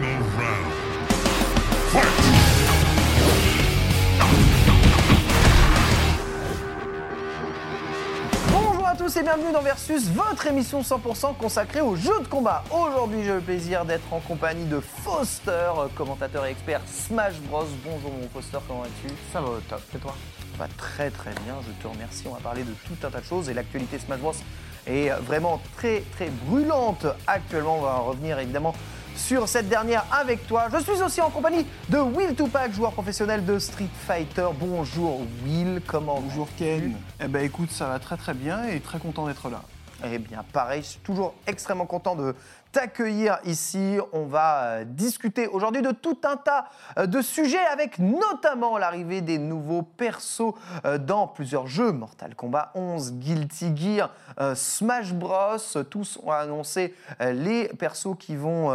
Final round. Fight! Bonjour à tous et bienvenue dans Versus, votre émission 100% consacrée aux jeux de combat. Aujourd'hui, j'ai le plaisir d'être en compagnie de Foster, commentateur et expert Smash Bros. Bonjour mon Foster, comment vas-tu? Ça va au top, et toi? Ça va très très bien, je te remercie. On va parler de tout un tas de choses et l'actualité Smash Bros est vraiment très très brûlante actuellement. On va revenir évidemment sur cette dernière avec toi. Je suis aussi en compagnie de Will Tupac, joueur professionnel de Street Fighter. Bonjour Will, comment Bonjour Ken. Eh ben écoute, ça va très très bien et très content d'être là. Eh bien, pareil, je suis toujours extrêmement content de t'accueillir ici. On va euh, discuter aujourd'hui de tout un tas euh, de sujets avec notamment l'arrivée des nouveaux persos euh, dans plusieurs jeux. Mortal Kombat 11, Guilty Gear, Smash Bros. Tous ont annoncé les persos qui vont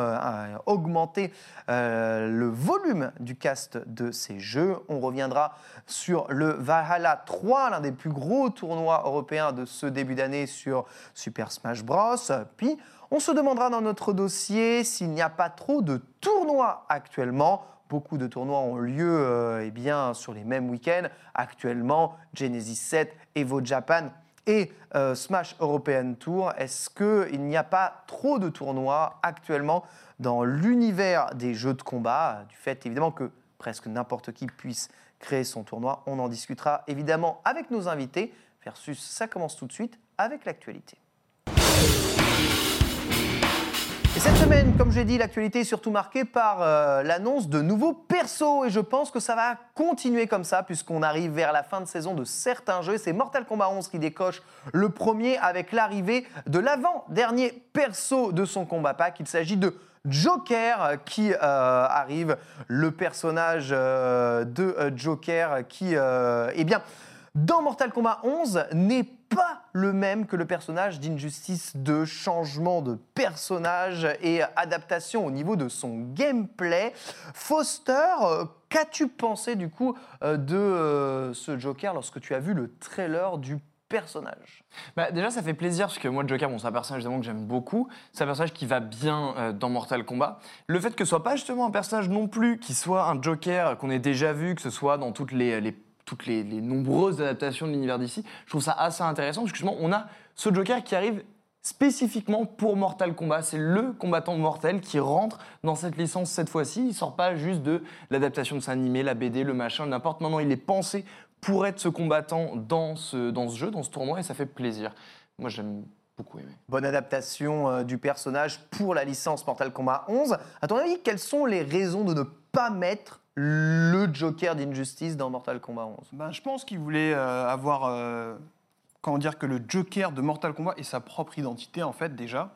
augmenter le volume du cast de ces jeux. On reviendra sur le Valhalla 3, l'un des plus gros tournois européens de ce début d'année sur Super Smash Bros. Puis, on se demandera dans notre dossier s'il n'y a pas trop de tournois actuellement. Beaucoup de tournois ont lieu euh, eh bien, sur les mêmes week-ends. Actuellement, Genesis 7, Evo Japan et euh, Smash European Tour. Est-ce qu'il n'y a pas trop de tournois actuellement dans l'univers des jeux de combat, du fait évidemment que presque n'importe qui puisse créer son tournoi On en discutera évidemment avec nos invités. Versus, ça commence tout de suite avec l'actualité. Et cette semaine, comme j'ai dit, l'actualité est surtout marquée par euh, l'annonce de nouveaux persos. Et je pense que ça va continuer comme ça, puisqu'on arrive vers la fin de saison de certains jeux. C'est Mortal Kombat 11 qui décoche le premier avec l'arrivée de l'avant-dernier perso de son combat pack. Il s'agit de Joker euh, qui euh, arrive, le personnage de Joker qui, eh bien, dans Mortal Kombat 11 n'est pas le même que le personnage d'Injustice 2. Changement de personnage et adaptation au niveau de son gameplay. Foster, euh, qu'as-tu pensé du coup euh, de euh, ce Joker lorsque tu as vu le trailer du personnage? Bah, Déjà, ça fait plaisir parce que moi, Joker, bon, c'est un personnage évidemment que j'aime beaucoup. C'est un personnage qui va bien dans Mortal Kombat. Le fait que ce soit pas justement un personnage non plus qui soit un Joker qu'on ait déjà vu, que ce soit dans toutes les, les- toutes les, nombreuses adaptations de l'univers d'ici, je trouve ça assez intéressant parce que justement, on a ce Joker qui arrive spécifiquement pour Mortal Kombat. C'est le combattant mortel qui rentre dans cette licence cette fois-ci. Il sort pas juste de l'adaptation de sa animé, la BD, le machin, n'importe. Non, il est pensé pour être ce combattant dans ce, jeu, dans ce tournoi, et ça fait plaisir. Moi, j'aime beaucoup. Bonne adaptation euh, du personnage pour la licence Mortal Kombat 11. À ton avis, quelles sont les raisons de ne pas mettre le Joker d'Injustice dans Mortal Kombat 11 Ben, je pense qu'il voulait euh, avoir, euh, comment dire, que le Joker de Mortal Kombat ait sa propre identité en fait déjà,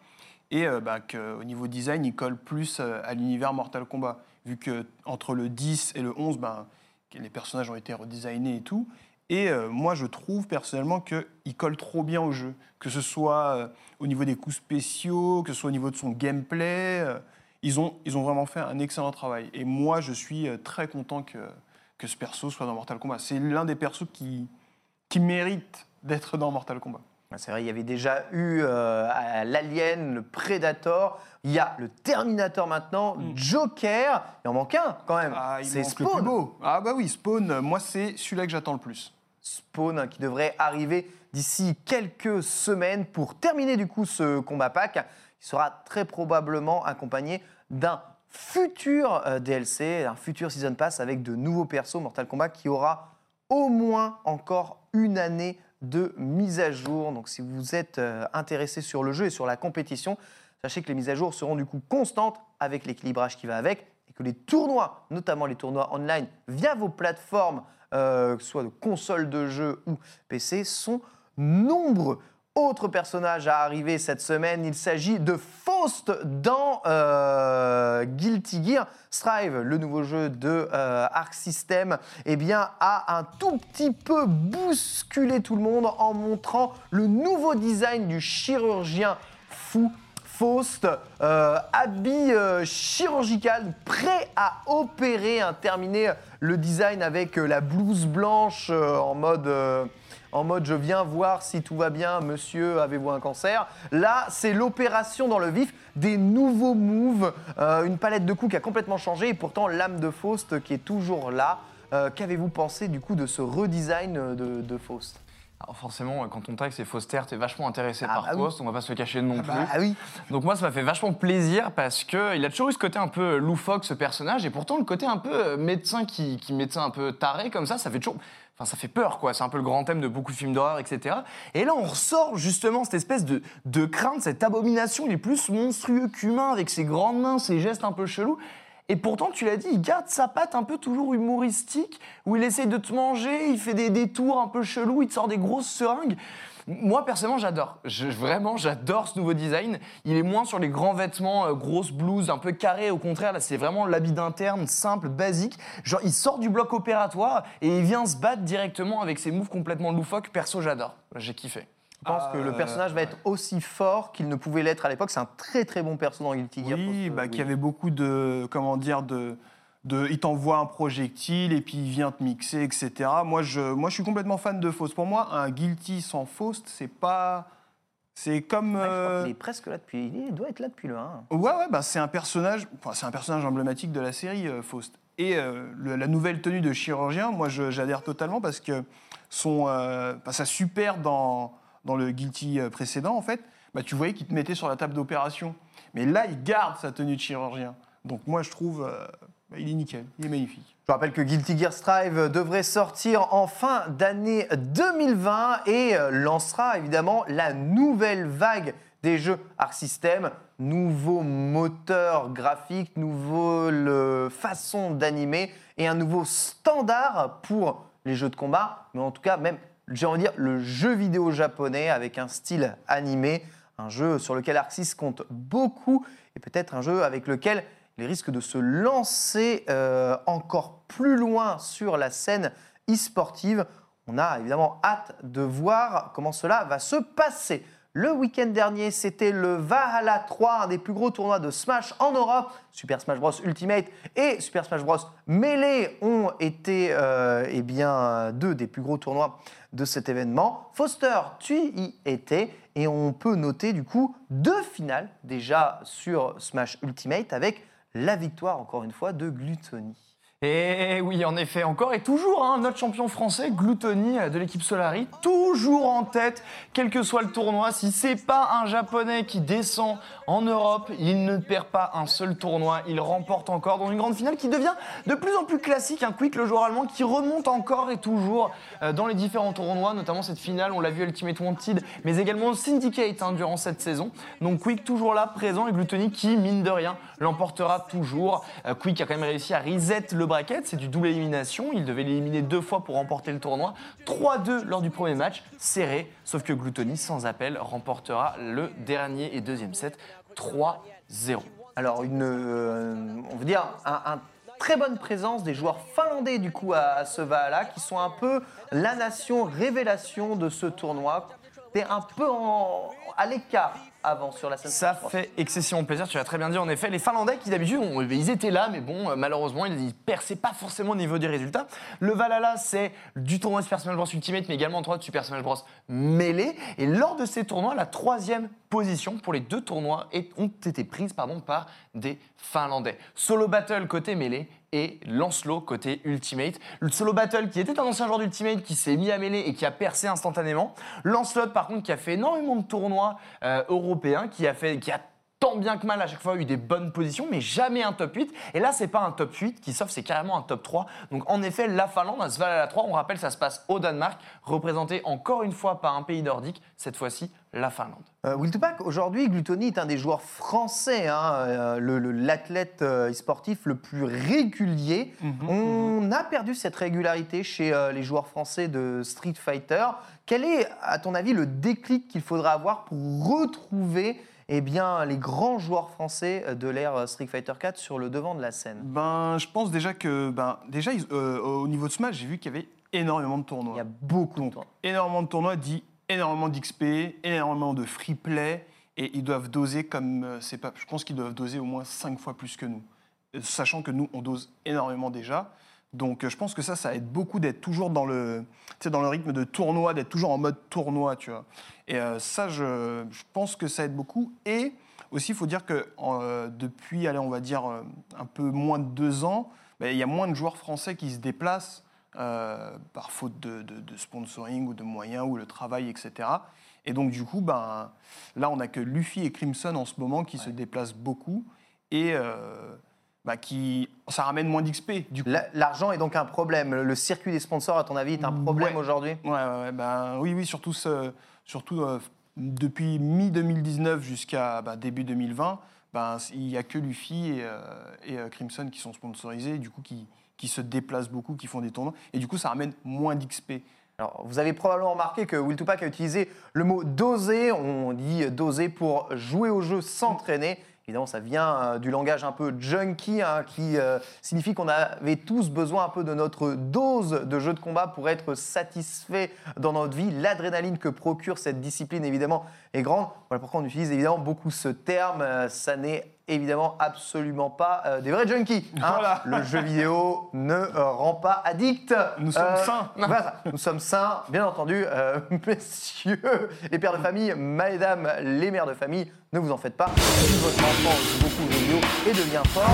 et euh, bah, qu'au niveau design, il colle plus euh, à l'univers Mortal Kombat, vu que entre le 10 et le 11, ben, que les personnages ont été redesignés et tout. Et euh, moi, je trouve personnellement qu'il colle trop bien au jeu, que ce soit au niveau des coups spéciaux, que ce soit au niveau de son gameplay. Ils, ont, ils ont vraiment fait un excellent travail. Et moi, je suis euh, très content que, que ce perso soit dans Mortal Kombat. C'est l'un des persos qui, qui mérite d'être dans Mortal Kombat. C'est vrai, il y avait déjà eu euh, l'Alien, le Predator, il y a le Terminator maintenant, Joker, il en manque un quand même, Mm. Ah, c'est Spawn. Ah bah oui, Spawn, euh, moi c'est celui-là que j'attends le plus. Spawn hein, qui devrait arriver d'ici quelques semaines pour terminer du coup ce combat pack. Il sera très probablement accompagné d'un futur euh, DLC, un futur Season Pass avec de nouveaux persos Mortal Kombat qui aura au moins encore une année de mise à jour. Donc si vous êtes euh, intéressé sur le jeu et sur la compétition, sachez que les mises à jour seront du coup constantes avec l'équilibrage qui va avec et que les tournois, notamment les tournois online via vos plateformes, euh, soit de consoles de jeux ou PC, sont nombreux. Autre personnage à arriver cette semaine, il s'agit de Faust dans euh, Guilty Gear Strive, le nouveau jeu de euh, Arc System, eh bien, a un tout petit peu bousculé tout le monde en montrant le nouveau design du chirurgien fou Faust, euh, habit chirurgical, prêt à opérer, hein, terminer le design avec la blouse blanche en mode, en mode je viens voir si tout va bien, monsieur, avez-vous un cancer? Là, c'est l'opération dans le vif, des nouveaux moves, euh, une palette de coups qui a complètement changé et pourtant l'âme de Faust qui est toujours là. Euh, Qu'avez-vous pensé du coup de ce redesign de, de Faust? Alors forcément, quand on tag, c'est Foster, t'es vachement intéressé Ah par bah oui. Faust, on va pas se le cacher non plus. Ah oui Donc moi, ça m'a fait vachement plaisir parce que il a toujours eu ce côté un peu loufoque, ce personnage, et pourtant le côté un peu euh, médecin qui, qui médecin un peu taré comme ça, ça fait toujours... Enfin, ça fait peur, quoi. C'est un peu le grand thème de beaucoup de films d'horreur, etc. Et là, on ressort justement cette espèce de, de crainte, cette abomination. Il est plus monstrueux qu'humain, avec ses grandes mains, ses gestes un peu chelous. Et pourtant, tu l'as dit, il garde sa patte un peu toujours humoristique, où il essaye de te manger, il fait des détours un peu chelous, il te sort des grosses seringues. Moi, personnellement, j'adore. Je- vraiment, j'adore ce nouveau design. Il est moins sur les grands vêtements, euh, grosses blouses, un peu carrées. Au contraire, là, c'est vraiment l'habit d'interne, simple, basique. Genre, il sort du bloc opératoire et il vient se battre directement avec ses moves complètement loufoques. Perso, j'adore. J'ai kiffé. Je pense que le Euh, personnage va être aussi fort qu'il ne pouvait l'être à l'époque. C'est un très très bon perso dans Guilty Gear. Oui, bah, euh, qu'il y avait beaucoup de, comment dire, de, de, il t'envoie un projectile et puis il vient te mixer, etc. Moi, je, moi, je suis complètement fan de Faust. Pour moi, un Guilty sans Faust, c'est pas, c'est comme. Ouais, je crois euh, qu'il est presque là depuis. Il doit être là depuis le 1. Ouais, ouais, bah, c'est un personnage, enfin, c'est un personnage emblématique de la série euh, Faust. Et euh, le- la nouvelle tenue de chirurgien, moi, j'adhère totalement parce que son, euh, bah, sa super dans, dans le Guilty précédent, en fait, bah, tu voyais qu'il te mettait sur la table d'opération. Mais là, il garde sa tenue de chirurgien. Donc moi, je trouve, euh, il est nickel, il est magnifique. Je rappelle que Guilty Gear Strive devrait sortir en fin d'année 2020 et euh, lancera évidemment la nouvelle vague des jeux Arc System. Nouveau moteur graphique, nouvelle façon d'animer et un nouveau standard pour les jeux de combat, mais en tout cas même, j'ai envie de dire, le jeu vidéo japonais avec un style animé, un jeu sur lequel Arc compte beaucoup et peut-être un jeu avec lequel il risque de se lancer euh, encore plus loin sur la scène e-sportive. On a évidemment hâte de voir comment cela va se passer. Le week-end dernier, c'était le Valhalla 3, un des plus gros tournois de Smash en Europe. Super Smash Bros Ultimate et Super Smash Bros Melee ont été euh, eh bien, deux des plus gros tournois de cet événement. Foster, tu y étais et on peut noter du coup deux finales déjà sur Smash Ultimate avec la victoire encore une fois de Gluttony. Et oui, en effet, encore et toujours, hein, notre champion français, Gluttony euh, de l'équipe Solari, toujours en tête, quel que soit le tournoi. Si c'est pas un japonais qui descend en Europe, il ne perd pas un seul tournoi. Il remporte encore dans une grande finale qui devient de plus en plus classique. Un Quick, le joueur allemand, qui remonte encore et toujours euh, dans les différents tournois, notamment cette finale, on l'a vu Ultimate Wanted, mais également Syndicate hein, durant cette saison. Donc Quick toujours là, présent, et Gluttony qui, mine de rien, l'emportera toujours. Euh, Quick a quand même réussi à reset le bracket, c'est du double élimination. Il devait l'éliminer deux fois pour remporter le tournoi. 3-2 lors du premier match, serré, sauf que Gluttony, sans appel, remportera le dernier et deuxième set 3-0. Alors, une, euh, on veut dire, un, très bonne présence des joueurs finlandais du coup à, à ce Valhalla, qui sont un peu la nation révélation de ce tournoi. T'es un peu en- à l'écart avant sur la scène. Ça fait excessivement plaisir, tu l'as très bien dit en effet. Les Finlandais qui d'habitude, ils étaient là, mais bon, euh, malheureusement, ils ne perçaient pas forcément au niveau des résultats. Le Valhalla, c'est du tournoi Super Smash Bros Ultimate, mais également un tournoi de Super Smash Bros Melee. Et lors de ces tournois, la troisième position pour les deux tournois ont été prises pardon, par des Finlandais. Solo Battle côté Melee et Lancelot côté Ultimate. Le Solo Battle qui était un ancien joueur d'Ultimate qui s'est mis à Melee et qui a percé instantanément. Lancelot par contre qui a fait énormément de tournois euh, européens, qui a fait, qui a tant bien que mal à chaque fois eu des bonnes positions, mais jamais un top 8. Et là, c'est pas un top 8 qui s'offre, c'est carrément un top 3. Donc en effet, la Finlande, à ce Valhalla 3, on rappelle, ça se passe au Danemark, représenté encore une fois par un pays nordique, cette fois-ci la Finlande. Euh, Will Tupac, aujourd'hui, Gluttony est un des joueurs français, hein, euh, le- le- l'athlète euh, sportif le plus régulier. On a perdu cette régularité chez euh, les joueurs français de Street Fighter. Quel est, à ton avis, le déclic qu'il faudra avoir pour retrouver eh bien, les grands joueurs français de l'ère euh, Street Fighter 4 sur le devant de la scène Ben, je pense déjà que, ben, déjà, ils- euh, au niveau de Smash, j'ai vu qu'il y avait énormément de tournois. Il y a beaucoup de temps. énormément de tournois dit énormément d'XP, énormément de free play, et ils doivent doser comme euh, c'est pas. Je pense qu'ils doivent doser au moins 5 fois plus que nous, Euh, sachant que nous on dose énormément déjà. Donc euh, je pense que ça, ça aide beaucoup d'être toujours dans le, dans le rythme de tournoi, d'être toujours en mode tournoi, tu vois. Et euh, ça, je, je pense que ça aide beaucoup. Et aussi, il faut dire que euh, depuis, allez, on va dire, euh, un peu moins de deux ans, ben, il y a moins de joueurs français qui se déplacent par faute de, de- de sponsoring ou de moyens ou le travail, etc. Et donc, du coup, ben, là, on n'a que Luffy et Crimson en ce moment qui se déplacent beaucoup et bah, qui, ça ramène moins d'XP. Du coup. La- L'argent est donc un problème. Le circuit des sponsors, à ton avis, est un problème Ouais. aujourd'hui? Ouais, ouais, ben, oui, oui, surtout, ce- surtout euh, depuis mi-2019 jusqu'à bah, début 2020, ben, il n'y a que Luffy et, euh, et, euh, Crimson qui sont sponsorisés, du coup, qui, qui se déplacent beaucoup, qui font des tournois, et du coup, ça ramène moins d'XP. Alors, vous avez probablement remarqué que Will Tupac a utilisé le mot doser. On dit doser pour jouer au jeu, s'entraîner. Évidemment, ça vient euh, du langage un peu junkie, hein, qui euh, signifie qu'on avait tous besoin un peu de notre dose de jeu de combat pour être satisfait dans notre vie. L'adrénaline que procure cette discipline, évidemment, est grande. Voilà pourquoi on utilise évidemment beaucoup ce terme. Euh, ça n'est évidemment absolument pas euh, des vrais junkies. hein. Voilà. Le jeu vidéo ne euh, rend pas addict. Nous sommes sains. Voilà, nous sommes sains, bien entendu, euh, messieurs les pères de famille, mesdames les mères de famille, ne vous en faites pas. Si votre enfant joue beaucoup aux jeux vidéo et devient fort,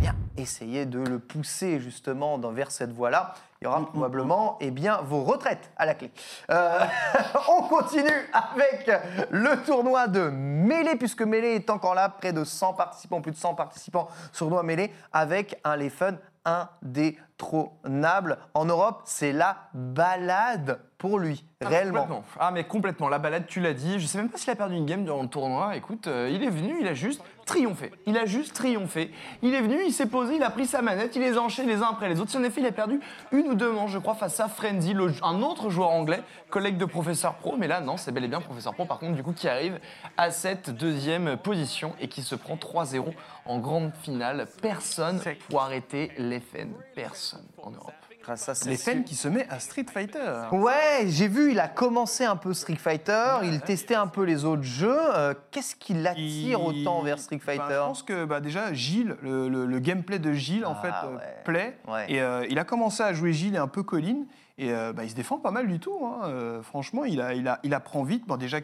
bien, essayez de le pousser justement dans- vers cette voie-là. Il y aura probablement eh bien, vos retraites à la clé. Euh, on continue avec le tournoi de Mêlée, puisque Mêlée est encore là, près de 100 participants, plus de 100 participants sur tournoi Mêlée, avec un Les Fun indétrônable. En Europe, c'est la balade pour lui, Ah, réellement. complètement. Ah, mais complètement. La balade, tu l'as dit. Je sais même pas s'il a perdu une game durant le tournoi. Écoute, euh, il est venu, il a juste triomphé. Il a juste triomphé. Il est venu, il s'est posé, il a pris sa manette, il les a enchaînés les uns après les autres. Si en effet, il a perdu une ou deux manches, je crois, face à Frenzy, le- un autre joueur anglais, collègue de Professeur Pro. Mais là, non, c'est bel et bien Professeur Pro, par contre, du coup, qui arrive à cette deuxième position et qui se prend 3-0 en grande finale. Personne pour arrêter l'FN. Personne en Europe. Grâce à Les fans qui se met à Street Fighter. Ouais, j'ai vu, il a commencé un peu Street Fighter, il testait un peu les autres jeux. Euh, Qu'est-ce qui l'attire Il- autant vers Street Ben, Fighter Je pense que bah, déjà, Gilles, le, le- le gameplay de Gilles, en Ah, fait, euh, ouais. plaît. Ouais. Et euh, il a commencé à jouer Gilles et un peu Colline. Et euh, bah, il se défend pas mal du tout. hein. Euh, franchement, il, a, il, a, il apprend vite. Bon, déjà,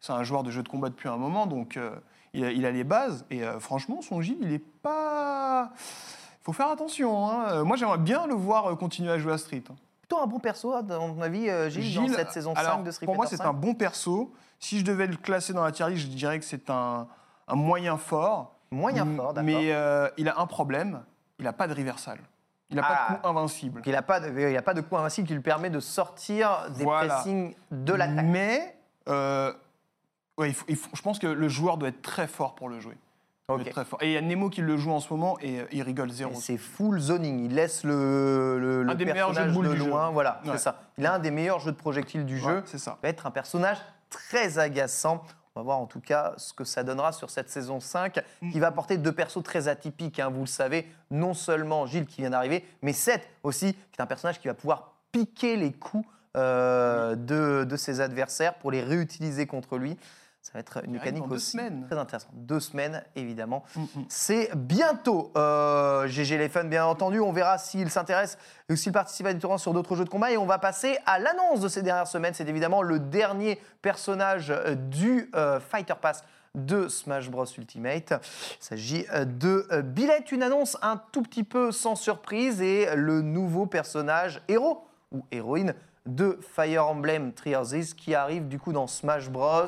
c'est un joueur de jeu de combat depuis un moment, donc euh, il, a, il a les bases. Et euh, franchement, son Gilles, il est pas. Faut faire attention. hein. Euh, Moi, j'aimerais bien le voir euh, continuer à jouer à Street. hein. Plutôt un bon perso, à ton avis, euh, Gilles, dans cette saison alors, 5 de Street Pour moi, c'est 5? un bon perso. Si je devais le classer dans la tier list, je dirais que c'est un, un moyen fort. Moyen fort, d'accord. Mais euh, il a un problème, il n'a pas de reversal. Il n'a Ah. pas de coup invincible. Il n'a pas, pas de coup invincible qui lui permet de sortir des Voilà. pressings de l'attaque. Mais euh, ouais, il faut- il faut- je pense que le joueur doit être très fort pour le jouer. Il très fort. Et il y a Nemo qui le joue en ce moment et euh, il rigole zéro. C'est full zoning. Il laisse le, le, de personnage de jeu. loin. Voilà, c'est ça. Il a un des meilleurs jeux de projectiles du Ouais, jeu. c'est ça. va être un personnage très agaçant. On va voir en tout cas ce que ça donnera sur cette saison 5, qui va apporter deux persos très atypiques, hein, vous le savez. Non seulement Gilles qui vient d'arriver, mais Seth aussi, qui est un personnage qui va pouvoir piquer les coups euh, de, de ses adversaires pour les réutiliser contre lui. Ça va être une mécanique aussi semaines. très intéressante. Deux semaines, évidemment. Mm, mm. C'est bientôt. Euh, GG les fun, bien entendu. On verra s'il s'intéresse ou s'il participe à des tournois sur d'autres jeux de combat. Et on va passer à l'annonce de ces dernières semaines. C'est évidemment le dernier personnage euh, du euh, Fighter Pass de Smash Bros Ultimate. Il s'agit euh, de euh, Billet, une annonce un tout petit peu sans surprise et le nouveau personnage héros ou héroïne de Fire Emblem Three Houses qui arrive du coup dans Smash Bros.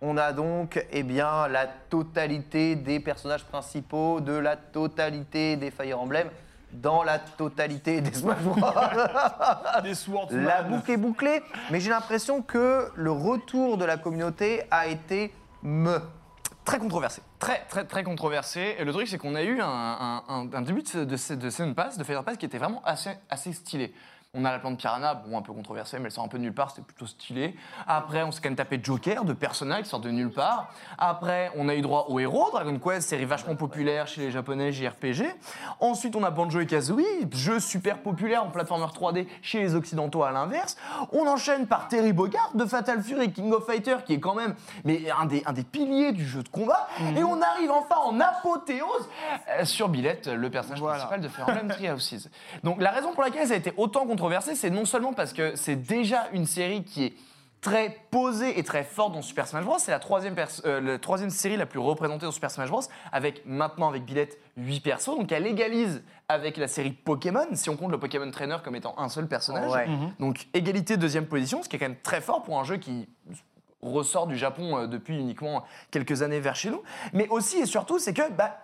On a donc eh bien, la totalité des personnages principaux de la totalité des Fire Emblem dans la totalité des Smash Bros. Des Swordsman. La boucle est bouclée, mais j'ai l'impression que le retour de la communauté a été me. Très controversé. Très, très, très controversé. Et le truc, c'est qu'on a eu un, un- un- un début de, de, de Season Pass, de Fighter Pass, qui était vraiment assez, assez stylé. On a la plante Piranha, bon, un peu controversée, mais elle sort un peu de nulle part, c'était plutôt stylé. Après, on s'est quand même tapé Joker de Persona qui sort de nulle part. Après, on a eu droit au héros, Dragon Quest, série vachement populaire chez les japonais, JRPG. Ensuite, on a Banjo et Kazooie, jeu super populaire en platformer 3D chez les occidentaux à l'inverse. On enchaîne par Terry Bogard de Fatal Fury, King of Fighter, qui est quand même mais un, des, un des piliers du jeu de combat. Et on arrive enfin en apothéose euh, sur Billette, le personnage Voilà. principal de Fire Emblem Three Houses. Donc la raison pour laquelle ça a été autant controversé, c'est non seulement parce que c'est déjà une série qui est très posée et très forte dans Super Smash Bros. C'est la troisième, euh, la troisième série la plus représentée dans Super Smash Bros. Avec maintenant avec Billette 8 persos. Donc elle égalise avec la série Pokémon, si on compte le Pokémon Trainer comme étant un seul personnage. Ouais. Donc égalité deuxième position, ce qui est quand même très fort pour un jeu qui ressort du Japon euh, depuis uniquement quelques années vers chez nous. Mais aussi et surtout, c'est que, bah,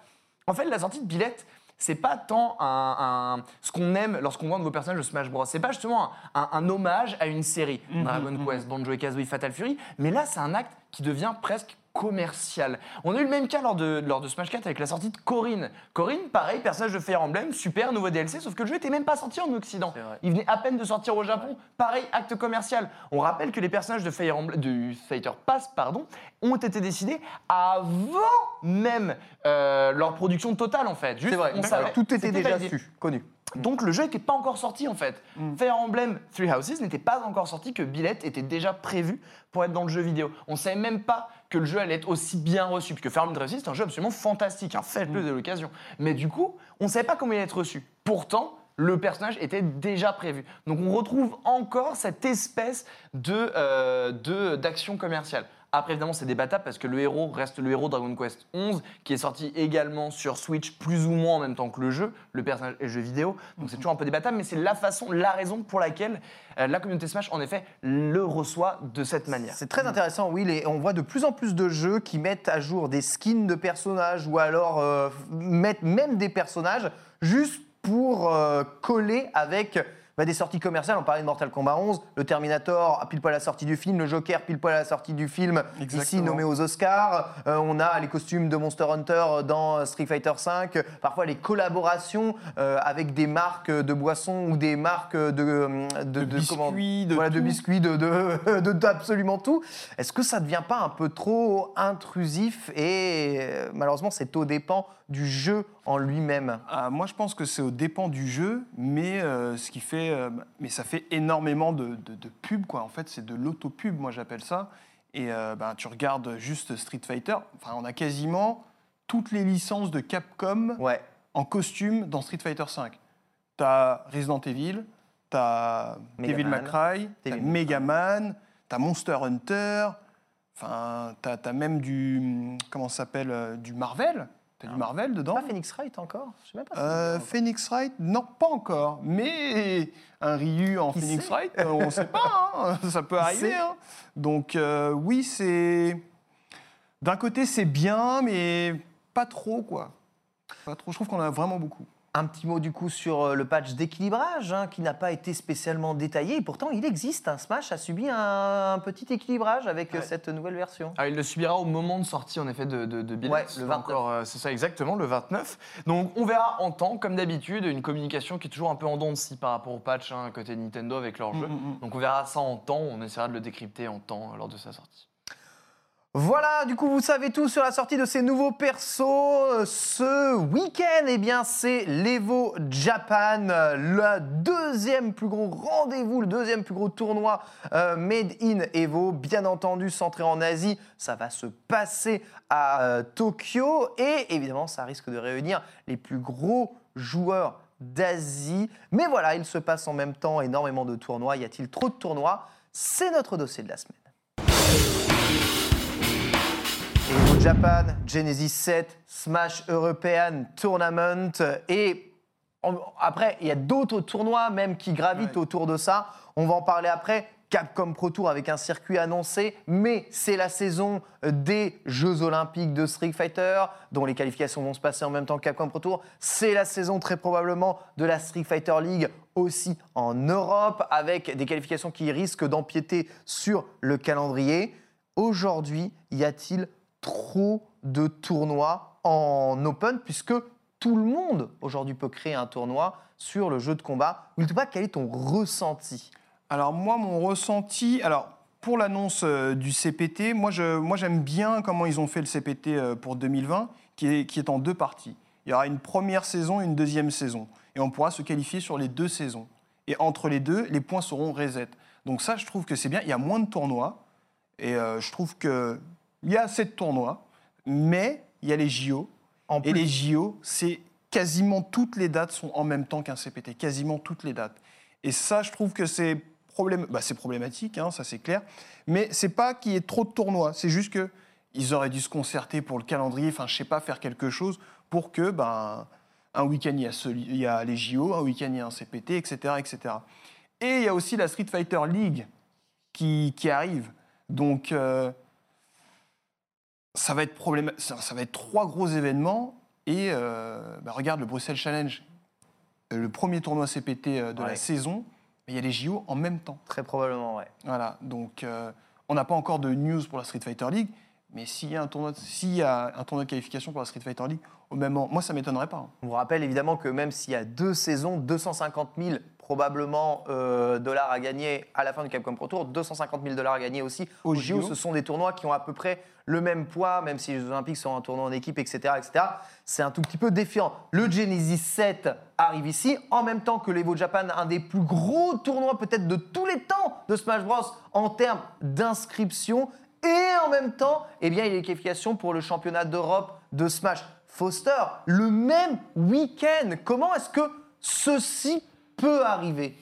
en fait, la sortie de Billette, c'est pas tant un, un- ce qu'on aime lorsqu'on voit de vos personnages de Smash Bros. C'est pas justement un, un- un hommage à une série, Dragon Quest, Banjo et Kazooie, Fatal Fury, mais là, c'est un acte qui devient presque commercial. On a eu le même cas lors de, lors de Smash 4 avec la sortie de Corinne. Corinne, pareil, personnage de Fire Emblem, super nouveau DLC, sauf que le jeu était même pas sorti en Occident. Il venait à peine de sortir au Japon. Pareil, acte commercial. On rappelle que les personnages de Fire Emblem, du Fighter Pass, pardon, ont été décidés avant même euh, leur production totale, en fait. Juste, C'est vrai, on savait- tout était déjà validé. su, connu. Donc le jeu n'était pas encore sorti en fait. Fire Emblem Three Houses n'était pas encore sorti que Billette était déjà prévu pour être dans le jeu vidéo. On savait même pas que le jeu allait être aussi bien reçu, puisque Emblem Three Houses c'est un jeu absolument fantastique, hein, faites-le de l'occasion. Mais du coup, on savait pas comment il allait être reçu. Pourtant, le personnage était déjà prévu. Donc on retrouve encore cette espèce de euh, de- d'action commerciale. Après, évidemment, c'est débattable parce que le héros reste le héros Dragon Quest 11, qui est sorti également sur Switch, plus ou moins en même temps que le jeu, le personnage et le jeu vidéo. Donc c'est toujours un peu débattable, mais c'est la façon, la raison pour laquelle euh, la communauté Smash, en effet, le reçoit de cette manière. C'est très intéressant, Will, et on voit de plus en plus de jeux qui mettent à jour des skins de personnages ou alors euh, mettent même des personnages juste pour euh, coller avec bah, des sorties commerciales. On parlait de Mortal Kombat 11, le Terminator pile poil à la sortie du film, le Joker pile poil à la sortie du film, ici nommé aux Oscars. Euh, on a les costumes de Monster Hunter dans Street Fighter V, parfois les collaborations euh, avec des marques de boissons ou des marques de, de, De comment- biscuits, de voilà, de tout. biscuits, de, d'absolument tout. Est-ce que ça ne devient pas un peu trop intrusif et euh, malheureusement c'est au dépend du jeu en lui-même Ah, moi, je pense que c'est au dépend du jeu, mais euh, ce qui fait, euh, mais ça fait énormément de, de, de pub, quoi. En fait, c'est de l'autopub, moi j'appelle ça. Et euh, ben, tu regardes juste Street Fighter, enfin, on a quasiment toutes les licences de Capcom Ouais. en costume dans Street Fighter V. T'as Resident Evil, t'as Devil Megaman. May Cry, t'as Devil May Mega Man, t'as Monster Hunter, enfin, t'as as même du, comment s'appelle, euh, du Marvel. Du Marvel dedans. Pas Phoenix Wright encore? Je sais même pas. Euh, Phoenix Wright, non, pas encore. Mais un Ryu en Qui Phoenix sait? Wright, euh, on ne sait pas. hein, Ça peut arriver. hein. Donc euh, oui, c'est... D'un côté, c'est bien, mais pas trop, quoi. Pas trop. Je trouve qu'on en a vraiment beaucoup. Un petit mot du coup sur euh, le patch d'équilibrage hein, qui n'a pas été spécialement détaillé. Et pourtant, il existe. Smash a subi un, un petit équilibrage avec euh, Ouais. cette nouvelle version. Ah, il le subira au moment de sortie en effet de, de, de. Ouais, le 29. encore, euh, C'est ça exactement, le 29. Donc on verra en temps, comme d'habitude, une communication qui est toujours un peu en dents de scie par rapport au patch hein, côté Nintendo avec leur jeu. Mm, mm, mm. Donc on verra ça en temps, on essaiera de le décrypter en temps lors de sa sortie. Voilà, du coup, vous savez tout sur la sortie de ces nouveaux persos. Euh, Ce week-end, eh bien, c'est l'Evo Japan, euh, le deuxième plus gros rendez-vous, le deuxième plus gros tournoi euh, Made in Evo, bien entendu, centré en Asie. Ça va se passer à Tokyo et évidemment, ça risque de réunir les plus gros joueurs d'Asie. Mais voilà, il se passe en même temps énormément de tournois. Y a-t-il trop de tournois? C'est notre dossier de la semaine. Japan, Genesis 7, Smash European Tournament et après il y a d'autres tournois même qui gravitent Ouais. autour de ça. On va en parler après. Capcom Pro Tour avec un circuit annoncé, mais c'est la saison des Jeux Olympiques de Street Fighter, dont les qualifications vont se passer en même temps que Capcom Pro Tour. C'est la saison très probablement de la Street Fighter League aussi en Europe, avec des qualifications qui risquent d'empiéter sur le calendrier. Aujourd'hui, y a-t-il trop de tournois en Open puisque tout le monde aujourd'hui peut créer un tournoi sur le jeu de combat. Wiltupac, quel est ton ressenti? Alors moi, mon ressenti, alors pour l'annonce euh, du CPT, moi je, moi j'aime bien comment ils ont fait le CPT euh, pour 2020, qui est, qui est en deux parties. Il y aura une première saison et une deuxième saison, et on pourra se qualifier sur les deux saisons. Et entre les deux, les points seront reset. Donc ça, je trouve que c'est bien. Il y a moins de tournois, et euh, je trouve que il y a assez de tournois, mais il y a les JO. En Et plus- les JO, c'est quasiment toutes les dates sont en même temps qu'un CPT, quasiment toutes les dates. Et ça, je trouve que c'est problém- bah, c'est problématique, hein, ça c'est clair. Mais c'est pas qu'il y ait trop de tournois, c'est juste que ils auraient dû se concerter pour le calendrier, enfin je sais pas, faire quelque chose pour que ben un week-end il y a, celui- il y a les JO, un week-end il y a un CPT, etc., etc. Et il y a aussi la Street Fighter League qui, qui arrive. Donc euh, ça va être problém- ça, ça va être trois gros événements. Et euh, bah, regarde le Bruxelles Challenge, euh, le premier tournoi CPT euh, de Ouais. la saison, mais il y a les JO en même temps. Très probablement, ouais. Voilà, donc euh, on n'a pas encore de news pour la Street Fighter League, mais s'il y a un tournoi, de- s'il y a un tournoi de qualification pour la Street Fighter League, au même moment, moi ça m'étonnerait pas. hein. On vous rappelle évidemment que même s'il y a deux saisons, 250 000 probablement euh, dollars à gagner à la fin du Capcom Pro Tour, 250 000 dollars à gagner aussi JO. JO. Ce sont des tournois qui ont à peu près le même poids, même si les Jeux Olympiques sont un tournoi en équipe, etc. etc. C'est un tout petit peu défiant. Le Genesis 7 arrive ici, en même temps que l'Evo Japan, un des plus gros tournois peut-être de tous les temps de Smash Bros en termes d'inscription. Et en même temps, eh bien, il y a les qualifications pour le championnat d'Europe de Smash. Foster, le même week-end. Comment est-ce que ceci peut arriver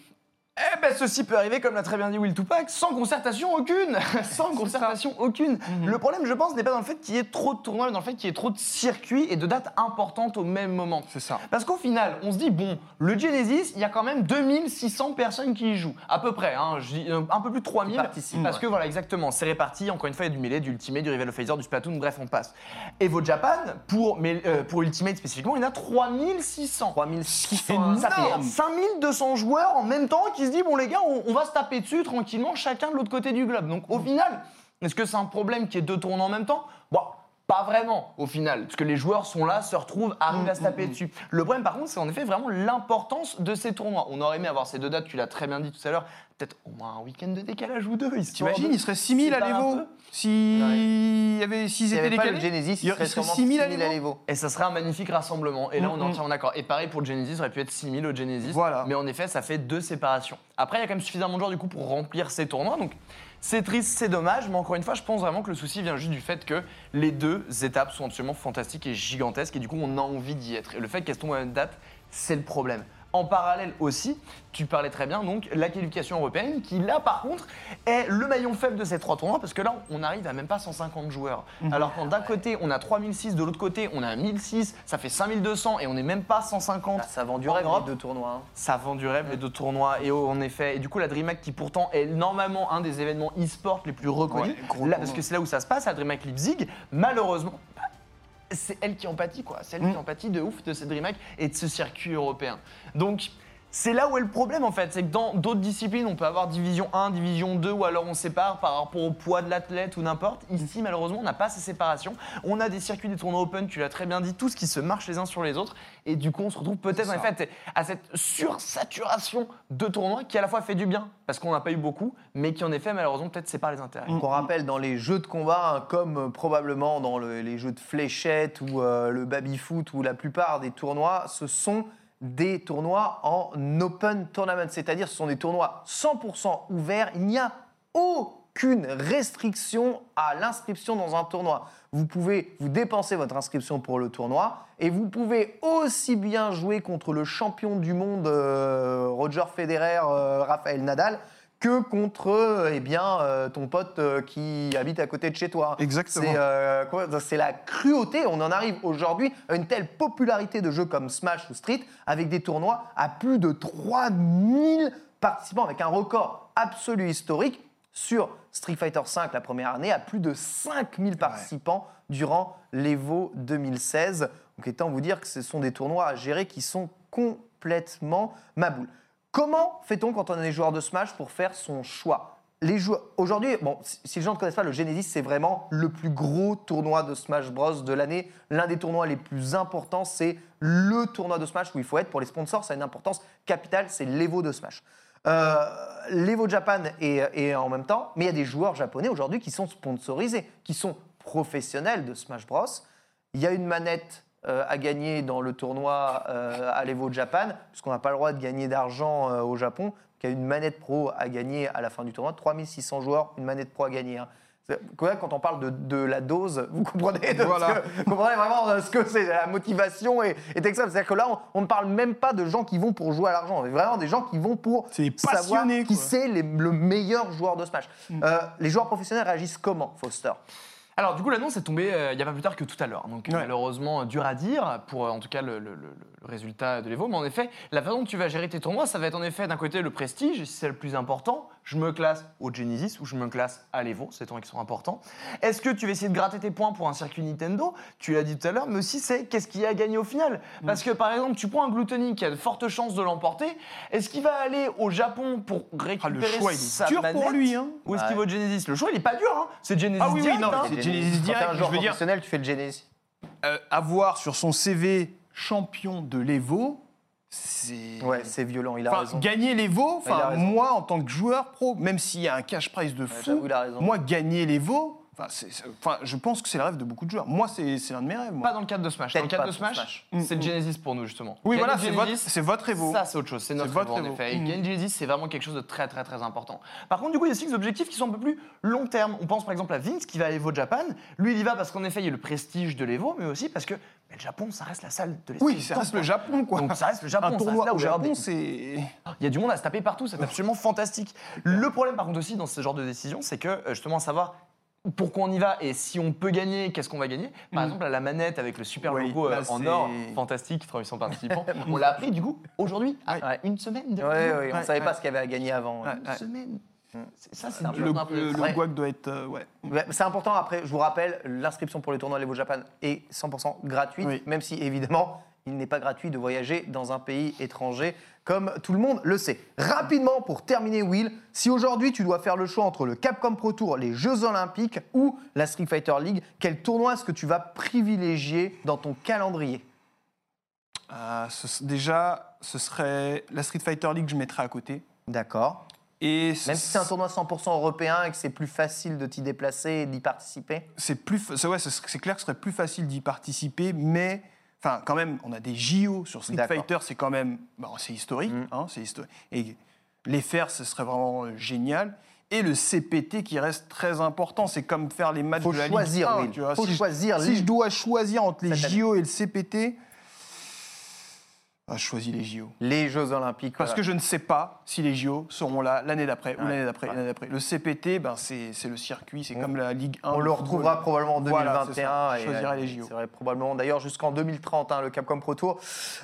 Eh ben, ceci peut arriver, comme l'a très bien dit Will Tupac, sans concertation aucune Sans concertation aucune Le problème, je pense, n'est pas dans le fait qu'il y ait trop de tournois, mais dans le fait qu'il y ait trop de circuits et de dates importantes au même moment. C'est ça. Parce qu'au final, on se dit, bon, le Genesis, il y a quand même 2600 personnes qui y jouent. À peu près, hein, euh, un peu plus de 3000. Qui participent, Parce ouais. que voilà, exactement, c'est réparti. Encore une fois, il y a du Melee, du Ultimate, du Rival of Phaser, du Splatoon, bref, on passe. Evo Japan, pour, mais, euh, pour Ultimate spécifiquement, il y en a 3600. 3600. Ça fait énorme. 5200 joueurs en même temps qui se bon les gars on, on va se taper dessus tranquillement chacun de l'autre côté du globe. Donc au final, est-ce que c'est un problème qu'il y ait deux tournois en même temps? Bon, pas vraiment au final, parce que les joueurs sont là, se retrouvent, arrivent à se taper dessus. Le problème par contre c'est en effet vraiment l'importance de ces tournois. On aurait aimé avoir ces deux dates, tu l'as très bien dit tout à l'heure, peut-être au moins un week-end de décalage ou deux. T'imagines, de- il serait 6000 à l'Evo. S'il y avait, s'ils étaient pas décalés le Genesis, il il serait serait sûrement 6000 à 6000 à l'Evo. Et ça serait un magnifique rassemblement. Et là, on est Mhm. entièrement d'accord. Et pareil pour le Genesis, ça aurait pu être 6000 au Genesis. Voilà. Mais en effet, ça fait deux séparations. Après, il y a quand même suffisamment de joueurs du coup pour remplir ces tournois. Donc, c'est triste, c'est dommage. Mais encore une fois, je pense vraiment que le souci vient juste du fait que les deux étapes sont absolument fantastiques et gigantesques. Et du coup, on a envie d'y être. Et le fait qu'elles tombent à la date, c'est le problème. En parallèle aussi, tu parlais très bien, donc la qualification européenne, qui là par contre est le maillon faible de ces trois tournois, parce que là on arrive à même pas 150 joueurs. Alors quand d'un côté on a 3006, de l'autre côté on a 1006, ça fait 5200 et on n'est même pas 150. Ah, ça vend du rêve, Europe. les deux tournois. hein. Ça vend du rêve les deux tournois et oh, en effet et du coup la DreamHack qui pourtant est normalement un des événements e-sport les plus reconnus Ouais, là, parce que c'est là où ça se passe à DreamHack Leipzig malheureusement bah, c'est elle qui en pâtit quoi c'est elle qui Mm. en pâtit de ouf de cette DreamHack et de ce circuit européen donc c'est là où est le problème en fait, c'est que dans d'autres disciplines, on peut avoir division 1, division 2, ou alors on sépare par rapport au poids de l'athlète ou n'importe. Ici, malheureusement, on n'a pas ces séparations. On a des circuits, des tournois open, tu l'as très bien dit, tous qui se marchent les uns sur les autres. Et du coup, on se retrouve peut-être en effet à cette sursaturation de tournois qui à la fois fait du bien, parce qu'on n'a pas eu beaucoup, mais qui en effet, malheureusement, peut-être sépare les intérêts. Donc on rappelle, dans les jeux de combat, hein, comme euh, probablement dans le- les jeux de fléchettes ou euh, le baby-foot ou la plupart des tournois, ce sont des tournois en open tournament, c'est-à-dire ce sont des tournois 100% ouverts. Il n'y a aucune restriction à l'inscription dans un tournoi. Vous pouvez vous dépenser votre inscription pour le tournoi et vous pouvez aussi bien jouer contre le champion du monde euh, Roger Federer, euh, Rafael Nadal, que contre euh, eh bien, euh, ton pote euh, qui habite à côté de chez toi. Exactement. C'est euh, la cruauté. On en arrive aujourd'hui à une telle popularité de jeux comme Smash ou Street avec des tournois à plus de 3000 participants avec un record absolu historique sur Street Fighter V la première année à plus de 5000 participants durant l'Evo 2016. Donc étant vous dire que ce sont des tournois à gérer qui sont complètement maboules. Comment fait-on quand on est joueur de Smash pour faire son choix les joueurs. Aujourd'hui, bon, si les gens ne connaissent pas, le Genesis, c'est vraiment le plus gros tournoi de Smash Bros. de l'année. L'un des tournois les plus importants, c'est le tournoi de Smash où il faut être. Pour les sponsors, ça a une importance capitale, c'est l'Evo de Smash. Euh, L'Evo Japan est, est en même temps, mais il y a des joueurs japonais aujourd'hui qui sont sponsorisés, qui sont professionnels de Smash Bros. Il y a une manette euh, à gagner dans le tournoi euh, à l'Evo Japan, puisqu'on n'a pas le droit de gagner d'argent euh, au Japon. Y a une manette pro à gagner à la fin du tournoi. 3600 joueurs, une manette pro à gagner. hein. Quand on parle de, de la dose, vous comprenez, de Voilà. ce que- vous comprenez vraiment ce que c'est, la motivation est, est extrême. C'est-à-dire que là, on- ne parle même pas de gens qui vont pour jouer à l'argent, mais vraiment des gens qui vont pour savoir qui c'est le meilleur joueur de Smash. Euh, les joueurs professionnels réagissent comment, Foster? Alors, du coup, l'annonce est tombée euh, il n'y a pas plus tard que tout à l'heure. Donc, Ouais. malheureusement, dur à dire pour, euh, en tout cas, le, le- le- le résultat de l'Evo. Mais en effet, la façon dont tu vas gérer tes tournois, ça va être en effet, d'un côté, le prestige, si c'est le plus important, je me classe au Genesis ou je me classe à l'Evo, c'est des tournois qui sont importants. Est-ce que tu vas essayer de gratter tes points pour un circuit Nintendo? Tu l'as dit tout à l'heure, mais aussi c'est qu'est-ce qu'il y a à gagner au final? Parce que, par exemple, tu prends un Gluttony qui a de fortes chances de l'emporter, est-ce qu'il va aller au Japon pour Ah, récupérer le choix, il est dur manette? pour lui. Hein. Ou est-ce qu'il va au Genesis? Le choix, il est pas dur, hein c'est Genesis Ah oui, oui, direct, non, hein. c'est Genesis direct, un je joueur veux dire- professionnel, tu fais le Genesis. Euh, avoir sur son CV champion de l'Evo, c'est. Ouais, c'est violent, il a raison. gagner enfin, raison. moi, en tant que joueur pro, même s'il y a un cash prize de fou, j'avoue, il a raison. moi, l'Evo, enfin, je pense que c'est le rêve de beaucoup de joueurs. Moi, c'est l'un de mes rêves. moi. Pas dans le cadre de Smash. Dans le cadre de Smash, Smash. c'est le Genesis pour nous, justement. Oui, voilà, c'est votre, Evo. Ça, c'est autre chose. C'est notre votre Evo, en effet. Le Genesis, c'est vraiment quelque chose de très, très, très important. Par contre, du coup, il y a aussi des objectifs qui sont un peu plus long terme. On pense par exemple à Vince qui va à l'Evo Japan. Lui, il y va parce qu'en effet, il y a le prestige de l'Evo, mais aussi parce que mais le Japon, ça reste la salle de l'esprit. Oui, ça reste le Japon, quoi. Donc ça reste le Japon. un tournoi là où au Japon, c'est. il y a du monde à se taper partout, c'est absolument fantastique. Le problème, par contre, aussi, dans ce genre de décision, c'est que, euh, justement, savoir pourquoi on y va et si on peut gagner, qu'est-ce qu'on va gagner? Par Mm. exemple, à la manette avec le super Oui, logo euh, en or, fantastique, 3800 participants, on l'a appris, du coup, aujourd'hui, à une semaine de on ne savait pas ce qu'il y avait à gagner avant. Une semaine. C'est- Ça, c'est Le- un peu Le, le, le guac doit être. euh, ouais. C'est important, après, je vous rappelle, l'inscription pour les tournois Levo Japan est 100% gratuite, Oui. même si évidemment, il n'est pas gratuit de voyager dans un pays étranger, comme tout le monde le sait. Rapidement, pour terminer, Will, si aujourd'hui tu dois faire le choix entre le Capcom Pro Tour, les Jeux Olympiques ou la Street Fighter League, quel tournoi est-ce que tu vas privilégier dans ton calendrier? Euh, ce- déjà, ce serait la Street Fighter League, je mettrais à côté. D'accord. Et Même si c'est un tournoi 100% européen et que c'est plus facile de t'y déplacer et d'y participer? c'est plus, ouais, clair que ce serait plus facile d'y participer, mais enfin, quand même, on a des JO sur Street. Fighter, c'est quand même, bon, c'est historique, Mm. hein. Et les faire, ce serait vraiment euh, génial. Et le CPT qui reste très important, c'est comme faire les matchs Faut de la choisir, Ligue 1, Will. tu vois. Faut si choisir Je, si je dois choisir entre les. JO et le CPT, je choisis les JO. Les Jeux Olympiques. Parce voilà. que je ne sais pas si les JO seront là l'année d'après, ou l'année d'après, ouais. l'année d'après. Le CPT, ben, c'est c'est le circuit, c'est On- comme la Ligue 1. On le football. retrouvera probablement en Voilà, c'est 2021. ça. et, Je choisirai euh, les JO. C'est probablement. D'ailleurs, jusqu'en 2030, hein, le Capcom Pro Tour.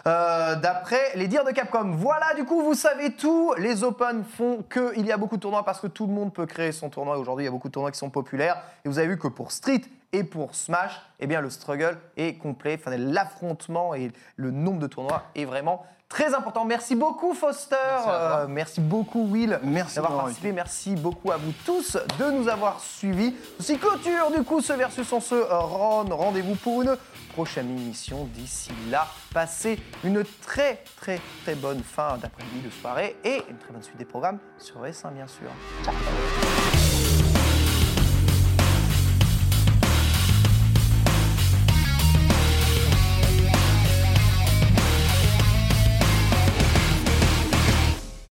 Euh, D'après les dires de Capcom. Voilà, du coup, vous savez tout. Les Open font qu'il y a beaucoup de tournois parce que tout le monde peut créer son tournoi. Aujourd'hui, il y a beaucoup de tournois qui sont populaires. Et vous avez vu que pour Street et pour Smash, eh bien, le struggle est complet. Enfin, l'affrontement et le nombre de tournois est vraiment très important. Merci beaucoup, Foster. Merci. Euh, merci beaucoup, Will Merci d'avoir participé. Merci beaucoup à vous tous de nous avoir suivis. Ceci clôture du coup ce versus en ce Ron. Rendez-vous pour une prochaine émission. D'ici là, passez une très très très bonne fin d'après-midi, de soirée et une très bonne suite des programmes sur S1 bien sûr. Ciao.